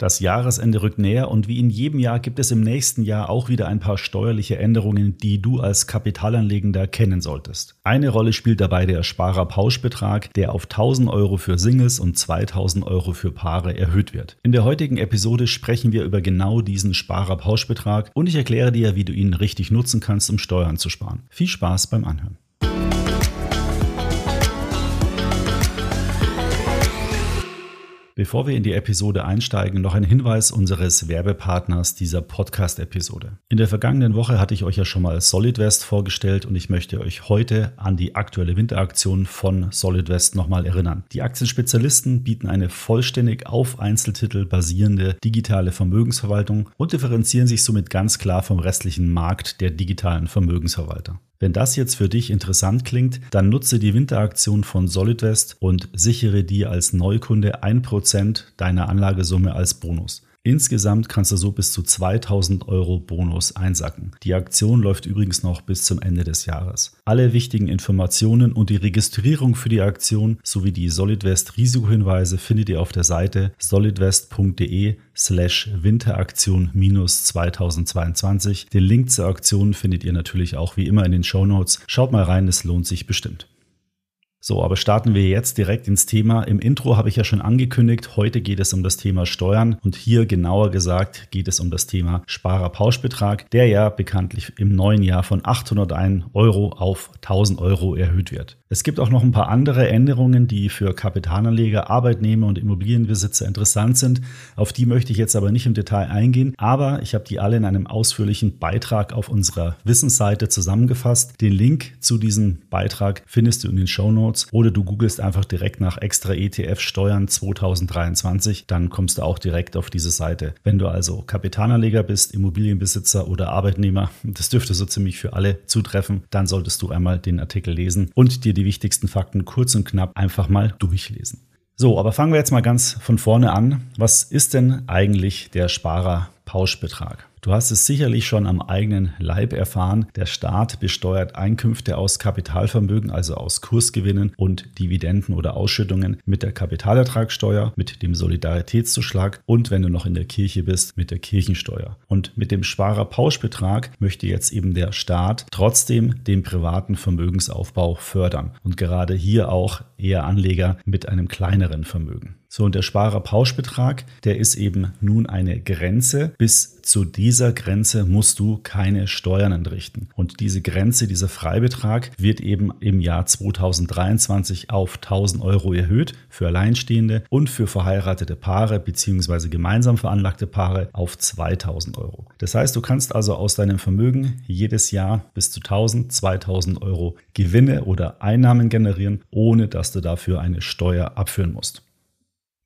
Das Jahresende rückt näher und wie in jedem Jahr gibt es im nächsten Jahr auch wieder ein paar steuerliche Änderungen, die du als Kapitalanlegender kennen solltest. Eine Rolle spielt dabei der Sparerpauschbetrag, der auf 1000 Euro für Singles und 2000 Euro für Paare erhöht wird. In der heutigen Episode sprechen wir über genau diesen Sparerpauschbetrag und ich erkläre dir, wie du ihn richtig nutzen kannst, um Steuern zu sparen. Viel Spaß beim Anhören. Bevor wir in die Episode einsteigen, noch ein Hinweis unseres Werbepartners dieser Podcast-Episode. In der vergangenen Woche hatte ich euch ja schon mal SolidWest vorgestellt und ich möchte euch heute an die aktuelle Winteraktion von SolidWest nochmal erinnern. Die Aktienspezialisten bieten eine vollständig auf Einzeltitel basierende digitale Vermögensverwaltung und differenzieren sich somit ganz klar vom restlichen Markt der digitalen Vermögensverwalter. Wenn das jetzt für dich interessant klingt, dann nutze die Winteraktion von SolidWest und sichere dir als Neukunde 1% deiner Anlagesumme als Bonus. Insgesamt kannst du so bis zu 2000 Euro Bonus einsacken. Die Aktion läuft übrigens noch bis zum Ende des Jahres. Alle wichtigen Informationen und die Registrierung für die Aktion sowie die Solidwest Risikohinweise findet ihr auf der Seite solidwest.de slash Winteraktion minus 2022. Den Link zur Aktion findet ihr natürlich auch wie immer in den Show Notes. Schaut mal rein, es lohnt sich bestimmt. So, aber starten wir jetzt direkt ins Thema. Im Intro habe ich ja schon angekündigt, heute geht es um das Thema Steuern und hier genauer gesagt geht es um das Thema Sparerpauschbetrag, der ja bekanntlich im neuen Jahr von 801 Euro auf 1000 Euro erhöht wird. Es gibt auch noch ein paar andere Änderungen, die für Kapitalanleger, Arbeitnehmer und Immobilienbesitzer interessant sind. Auf die möchte ich jetzt aber nicht im Detail eingehen, aber ich habe die alle in einem ausführlichen Beitrag auf unserer Wissensseite zusammengefasst. Den Link zu diesem Beitrag findest du in den Show Notes oder du googelst einfach direkt nach extra ETF Steuern 2023, dann kommst du auch direkt auf diese Seite. Wenn du also Kapitalanleger bist, Immobilienbesitzer oder Arbeitnehmer, das dürfte so ziemlich für alle zutreffen, dann solltest du einmal den Artikel lesen und dir die wichtigsten Fakten kurz und knapp einfach mal durchlesen. So, aber fangen wir jetzt mal ganz von vorne an. Was ist denn eigentlich der Sparerpauschbetrag? Du hast es sicherlich schon am eigenen Leib erfahren. Der Staat besteuert Einkünfte aus Kapitalvermögen, also aus Kursgewinnen und Dividenden oder Ausschüttungen mit der Kapitalertragssteuer, mit dem Solidaritätszuschlag und wenn du noch in der Kirche bist, mit der Kirchensteuer. Und mit dem Sparerpauschbetrag möchte jetzt eben der Staat trotzdem den privaten Vermögensaufbau fördern und gerade hier auch eher Anleger mit einem kleineren Vermögen. So, und der Sparerpauschbetrag, der ist eben nun eine Grenze. Bis zu dieser Grenze musst du keine Steuern entrichten. Und diese Grenze, dieser Freibetrag wird eben im Jahr 2023 auf 1000 Euro erhöht für Alleinstehende und für verheiratete Paare bzw. gemeinsam veranlagte Paare auf 2000 Euro. Das heißt, du kannst also aus deinem Vermögen jedes Jahr bis zu 1000, 2000 Euro Gewinne oder Einnahmen generieren, ohne dass du dafür eine Steuer abführen musst.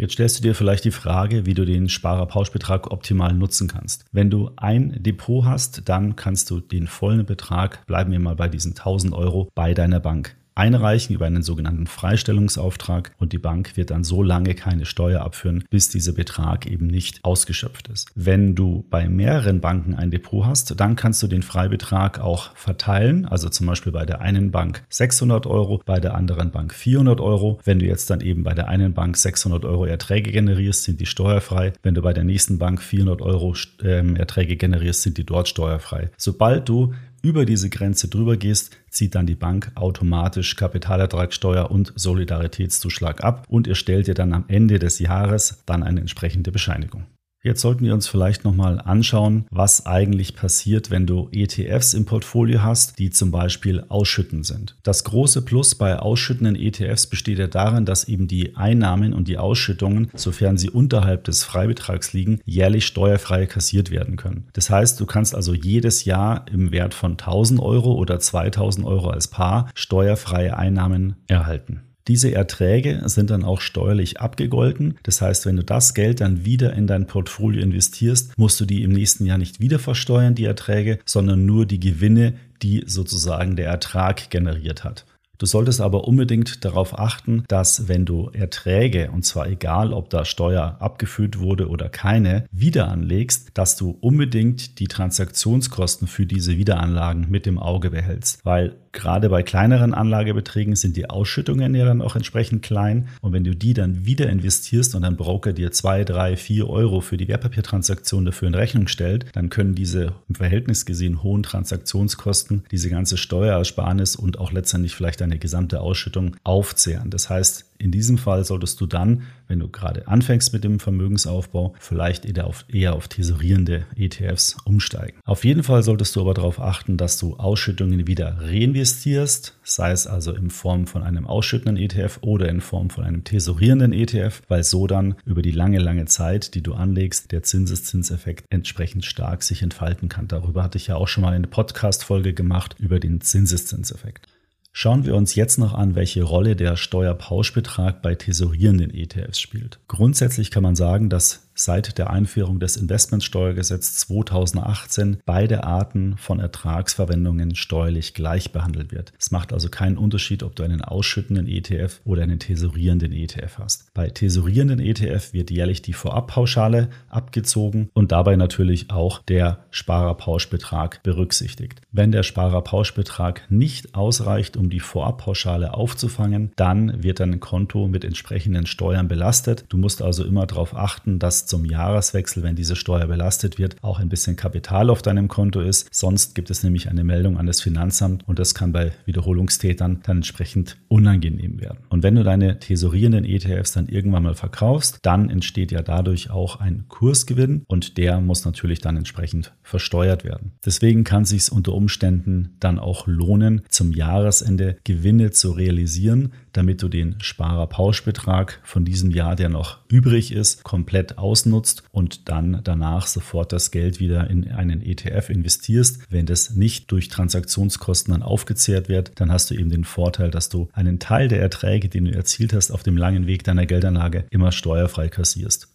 Jetzt stellst du dir vielleicht die Frage, wie du den Sparerpauschbetrag optimal nutzen kannst. Wenn du ein Depot hast, dann kannst du den vollen Betrag, bleiben wir mal bei diesen 1000 Euro, bei deiner Bank einreichen über einen sogenannten Freistellungsauftrag und die Bank wird dann so lange keine Steuer abführen, bis dieser Betrag eben nicht ausgeschöpft ist. Wenn du bei mehreren Banken ein Depot hast, dann kannst du den Freibetrag auch verteilen, also zum Beispiel bei der einen Bank 600 Euro, bei der anderen Bank 400 Euro. Wenn du jetzt dann eben bei der einen Bank 600 Euro Erträge generierst, sind die steuerfrei. Wenn du bei der nächsten Bank 400 Euro ähm, Erträge generierst, sind die dort steuerfrei. Sobald du über diese Grenze drüber gehst, zieht dann die Bank automatisch Kapitalertragssteuer und Solidaritätszuschlag ab und ihr stellt dir dann am Ende des Jahres dann eine entsprechende Bescheinigung. Jetzt sollten wir uns vielleicht nochmal anschauen, was eigentlich passiert, wenn du ETFs im Portfolio hast, die zum Beispiel ausschütten sind. Das große Plus bei ausschüttenden ETFs besteht ja darin, dass eben die Einnahmen und die Ausschüttungen, sofern sie unterhalb des Freibetrags liegen, jährlich steuerfrei kassiert werden können. Das heißt, du kannst also jedes Jahr im Wert von 1000 Euro oder 2000 Euro als Paar steuerfreie Einnahmen erhalten. Diese Erträge sind dann auch steuerlich abgegolten. Das heißt, wenn du das Geld dann wieder in dein Portfolio investierst, musst du die im nächsten Jahr nicht wieder versteuern, die Erträge, sondern nur die Gewinne, die sozusagen der Ertrag generiert hat. Du solltest aber unbedingt darauf achten, dass wenn du Erträge, und zwar egal, ob da Steuer abgeführt wurde oder keine, wieder anlegst, dass du unbedingt die Transaktionskosten für diese Wiederanlagen mit im Auge behältst. Weil gerade bei kleineren Anlagebeträgen sind die Ausschüttungen ja dann auch entsprechend klein. Und wenn du die dann wieder investierst und ein Broker dir zwei, drei, vier Euro für die Wertpapiertransaktion dafür in Rechnung stellt, dann können diese im Verhältnis gesehen hohen Transaktionskosten diese ganze Steuerersparnis und auch letztendlich vielleicht ein deine gesamte Ausschüttung aufzehren. Das heißt, in diesem Fall solltest du dann, wenn du gerade anfängst mit dem Vermögensaufbau, vielleicht eher auf, eher auf tesorierende ETFs umsteigen. Auf jeden Fall solltest du aber darauf achten, dass du Ausschüttungen wieder reinvestierst, sei es also in Form von einem ausschüttenden ETF oder in Form von einem tesorierenden ETF, weil so dann über die lange, lange Zeit, die du anlegst, der Zinseszinseffekt entsprechend stark sich entfalten kann. Darüber hatte ich ja auch schon mal eine Podcast-Folge gemacht über den Zinseszinseffekt. Schauen wir uns jetzt noch an, welche Rolle der Steuerpauschbetrag bei tesorierenden ETFs spielt. Grundsätzlich kann man sagen, dass seit der Einführung des Investmentsteuergesetzes 2018 beide Arten von Ertragsverwendungen steuerlich gleich behandelt wird. Es macht also keinen Unterschied, ob du einen ausschüttenden ETF oder einen tesorierenden ETF hast. Bei tesorierenden ETF wird jährlich die Vorabpauschale abgezogen und dabei natürlich auch der Sparerpauschbetrag berücksichtigt. Wenn der Sparerpauschbetrag nicht ausreicht, um die Vorabpauschale aufzufangen, dann wird dein Konto mit entsprechenden Steuern belastet. Du musst also immer darauf achten, dass zum Jahreswechsel, wenn diese Steuer belastet wird, auch ein bisschen Kapital auf deinem Konto ist. Sonst gibt es nämlich eine Meldung an das Finanzamt und das kann bei Wiederholungstätern dann entsprechend unangenehm werden. Und wenn du deine tesorierenden ETFs dann irgendwann mal verkaufst, dann entsteht ja dadurch auch ein Kursgewinn und der muss natürlich dann entsprechend versteuert werden. Deswegen kann es sich unter Umständen dann auch lohnen, zum Jahresende Gewinne zu realisieren, damit du den Sparerpauschbetrag von diesem Jahr, der noch übrig ist, komplett ausnutzt und dann danach sofort das Geld wieder in einen ETF investierst. Wenn das nicht durch Transaktionskosten dann aufgezehrt wird, dann hast du eben den Vorteil, dass du einen Teil der Erträge, den du erzielt hast auf dem langen Weg deiner Geldanlage, immer steuerfrei kassierst.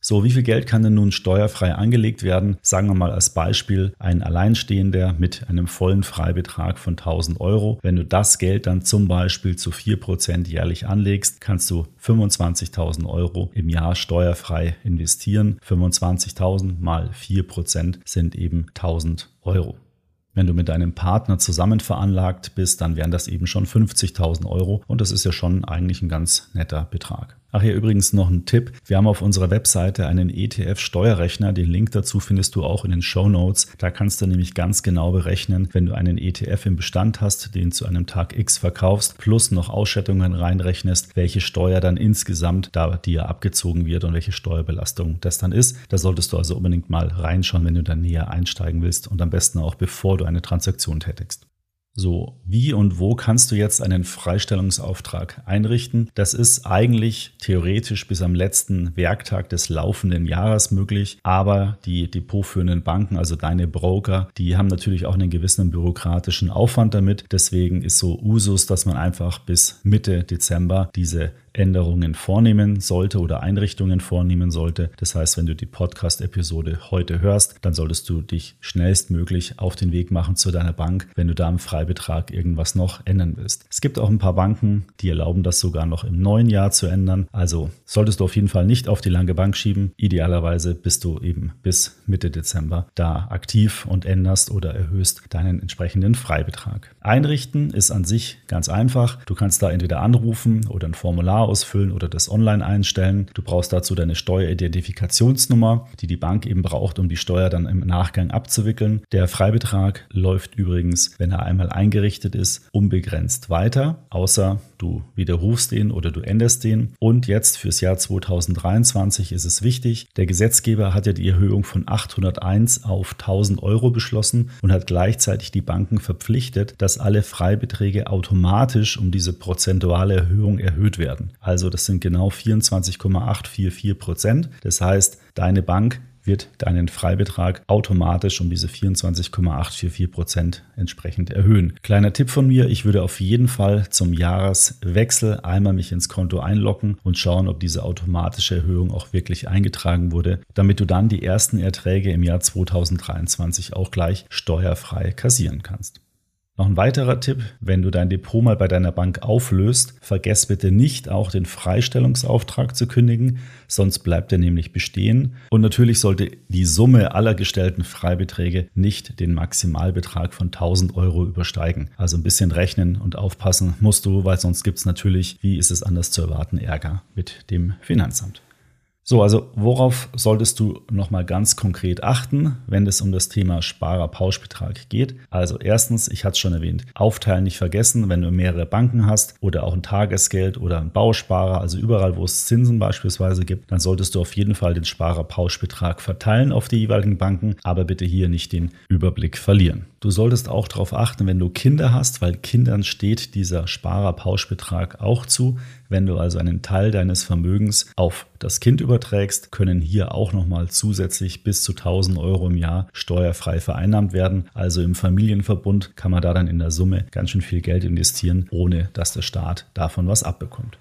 So, wie viel Geld kann denn nun steuerfrei angelegt werden? Sagen wir mal als Beispiel ein Alleinstehender mit einem vollen Freibetrag von 1000 Euro. Wenn du das Geld dann zum Beispiel zu 4% jährlich anlegst, kannst du 25.000 Euro im Jahr steuerfrei investieren. 25.000 mal 4% sind eben 1000 Euro. Wenn du mit deinem Partner zusammen veranlagt bist, dann wären das eben schon 50.000 Euro und das ist ja schon eigentlich ein ganz netter Betrag. Ach hier übrigens noch ein Tipp. Wir haben auf unserer Webseite einen ETF-Steuerrechner. Den Link dazu findest du auch in den Show Notes. Da kannst du nämlich ganz genau berechnen, wenn du einen ETF im Bestand hast, den zu einem Tag X verkaufst, plus noch Ausschüttungen reinrechnest, welche Steuer dann insgesamt da dir abgezogen wird und welche Steuerbelastung das dann ist. Da solltest du also unbedingt mal reinschauen, wenn du da näher einsteigen willst und am besten auch bevor du eine Transaktion tätigst. So, wie und wo kannst du jetzt einen Freistellungsauftrag einrichten? Das ist eigentlich theoretisch bis am letzten Werktag des laufenden Jahres möglich, aber die depotführenden Banken, also deine Broker, die haben natürlich auch einen gewissen bürokratischen Aufwand damit. Deswegen ist so Usus, dass man einfach bis Mitte Dezember diese Änderungen vornehmen sollte oder Einrichtungen vornehmen sollte. Das heißt, wenn du die Podcast-Episode heute hörst, dann solltest du dich schnellstmöglich auf den Weg machen zu deiner Bank, wenn du da im Freibetrag irgendwas noch ändern willst. Es gibt auch ein paar Banken, die erlauben das sogar noch im neuen Jahr zu ändern. Also solltest du auf jeden Fall nicht auf die lange Bank schieben. Idealerweise bist du eben bis Mitte Dezember da aktiv und änderst oder erhöhst deinen entsprechenden Freibetrag. Einrichten ist an sich ganz einfach. Du kannst da entweder anrufen oder ein Formular ausfüllen oder das online einstellen. Du brauchst dazu deine Steueridentifikationsnummer, die die Bank eben braucht, um die Steuer dann im Nachgang abzuwickeln. Der Freibetrag läuft übrigens, wenn er einmal eingerichtet ist, unbegrenzt weiter, außer du widerrufst den oder du änderst den. Und jetzt fürs Jahr 2023 ist es wichtig, der Gesetzgeber hat ja die Erhöhung von 801 auf 1000 Euro beschlossen und hat gleichzeitig die Banken verpflichtet, dass alle Freibeträge automatisch um diese prozentuale Erhöhung erhöht werden. Also das sind genau 24,844 Prozent. Das heißt, deine Bank wird deinen Freibetrag automatisch um diese 24,844 Prozent entsprechend erhöhen. Kleiner Tipp von mir, ich würde auf jeden Fall zum Jahreswechsel einmal mich ins Konto einloggen und schauen, ob diese automatische Erhöhung auch wirklich eingetragen wurde, damit du dann die ersten Erträge im Jahr 2023 auch gleich steuerfrei kassieren kannst. Noch ein weiterer Tipp, wenn du dein Depot mal bei deiner Bank auflöst, vergess bitte nicht auch den Freistellungsauftrag zu kündigen, sonst bleibt er nämlich bestehen. Und natürlich sollte die Summe aller gestellten Freibeträge nicht den Maximalbetrag von 1000 Euro übersteigen. Also ein bisschen rechnen und aufpassen musst du, weil sonst gibt es natürlich, wie ist es anders zu erwarten, Ärger mit dem Finanzamt. So, also worauf solltest du nochmal ganz konkret achten, wenn es um das Thema Sparer-Pauschbetrag geht? Also erstens, ich hatte es schon erwähnt, aufteilen nicht vergessen, wenn du mehrere Banken hast oder auch ein Tagesgeld oder ein Bausparer, also überall, wo es Zinsen beispielsweise gibt, dann solltest du auf jeden Fall den Sparer-Pauschbetrag verteilen auf die jeweiligen Banken, aber bitte hier nicht den Überblick verlieren. Du solltest auch darauf achten, wenn du Kinder hast, weil Kindern steht dieser Sparerpauschbetrag auch zu. Wenn du also einen Teil deines Vermögens auf das Kind überträgst, können hier auch nochmal zusätzlich bis zu 1000 Euro im Jahr steuerfrei vereinnahmt werden. Also im Familienverbund kann man da dann in der Summe ganz schön viel Geld investieren, ohne dass der Staat davon was abbekommt.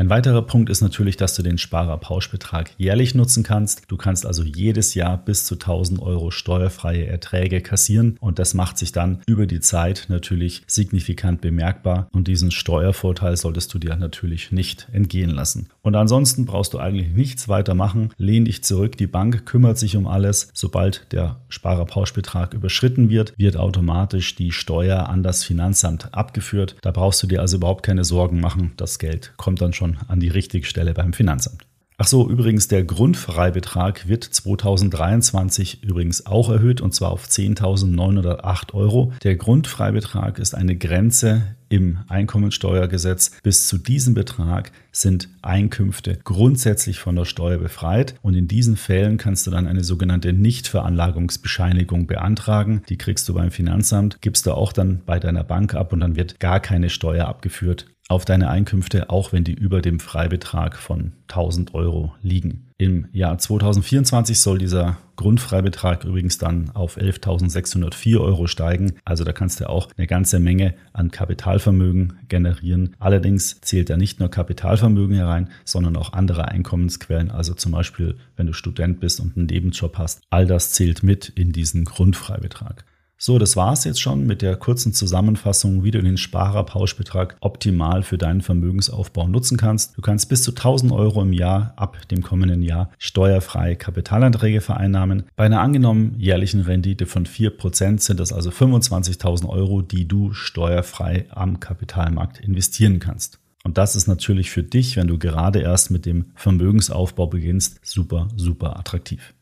Ein weiterer Punkt ist natürlich, dass du den Sparerpauschbetrag jährlich nutzen kannst. Du kannst also jedes Jahr bis zu 1000 Euro steuerfreie Erträge kassieren und das macht sich dann über die Zeit natürlich signifikant bemerkbar und diesen Steuervorteil solltest du dir natürlich nicht entgehen lassen. Und ansonsten brauchst du eigentlich nichts weiter machen. Lehn dich zurück, die Bank kümmert sich um alles. Sobald der Sparerpauschbetrag überschritten wird, wird automatisch die Steuer an das Finanzamt abgeführt. Da brauchst du dir also überhaupt keine Sorgen machen. Das Geld kommt dann schon schon an die richtige Stelle beim Finanzamt. Ach so, übrigens, der Grundfreibetrag wird 2023 übrigens auch erhöht und zwar auf 10.908 Euro. Der Grundfreibetrag ist eine Grenze im Einkommensteuergesetz. Bis zu diesem Betrag sind Einkünfte grundsätzlich von der Steuer befreit und in diesen Fällen kannst du dann eine sogenannte Nichtveranlagungsbescheinigung beantragen. Die kriegst du beim Finanzamt, gibst du auch dann bei deiner Bank ab und dann wird gar keine Steuer abgeführt auf deine Einkünfte, auch wenn die über dem Freibetrag von 1000 Euro liegen. Im Jahr 2024 soll dieser Grundfreibetrag übrigens dann auf 11.604 Euro steigen. Also da kannst du auch eine ganze Menge an Kapitalvermögen generieren. Allerdings zählt da nicht nur Kapitalvermögen herein, sondern auch andere Einkommensquellen. Also zum Beispiel, wenn du Student bist und einen Nebenjob hast. All das zählt mit in diesen Grundfreibetrag. So, das war es jetzt schon mit der kurzen Zusammenfassung, wie du den Sparerpauschbetrag optimal für deinen Vermögensaufbau nutzen kannst. Du kannst bis zu 1000 Euro im Jahr ab dem kommenden Jahr steuerfrei Kapitalanträge vereinnahmen. Bei einer angenommen jährlichen Rendite von 4% sind das also 25.000 Euro, die du steuerfrei am Kapitalmarkt investieren kannst. Und das ist natürlich für dich, wenn du gerade erst mit dem Vermögensaufbau beginnst, super, super attraktiv.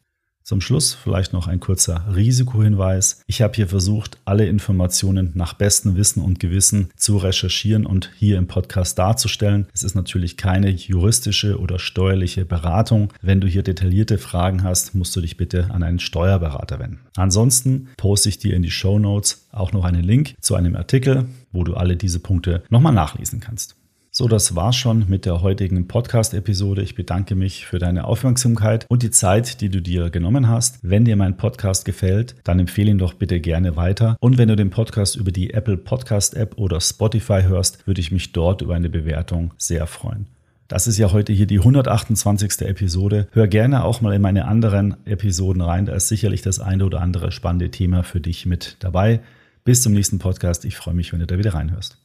Zum Schluss vielleicht noch ein kurzer Risikohinweis. Ich habe hier versucht, alle Informationen nach bestem Wissen und Gewissen zu recherchieren und hier im Podcast darzustellen. Es ist natürlich keine juristische oder steuerliche Beratung. Wenn du hier detaillierte Fragen hast, musst du dich bitte an einen Steuerberater wenden. Ansonsten poste ich dir in die Show Notes auch noch einen Link zu einem Artikel, wo du alle diese Punkte nochmal nachlesen kannst. So, das war's schon mit der heutigen Podcast-Episode. Ich bedanke mich für deine Aufmerksamkeit und die Zeit, die du dir genommen hast. Wenn dir mein Podcast gefällt, dann empfehle ihn doch bitte gerne weiter. Und wenn du den Podcast über die Apple Podcast App oder Spotify hörst, würde ich mich dort über eine Bewertung sehr freuen. Das ist ja heute hier die 128. Episode. Hör gerne auch mal in meine anderen Episoden rein. Da ist sicherlich das eine oder andere spannende Thema für dich mit dabei. Bis zum nächsten Podcast. Ich freue mich, wenn du da wieder reinhörst.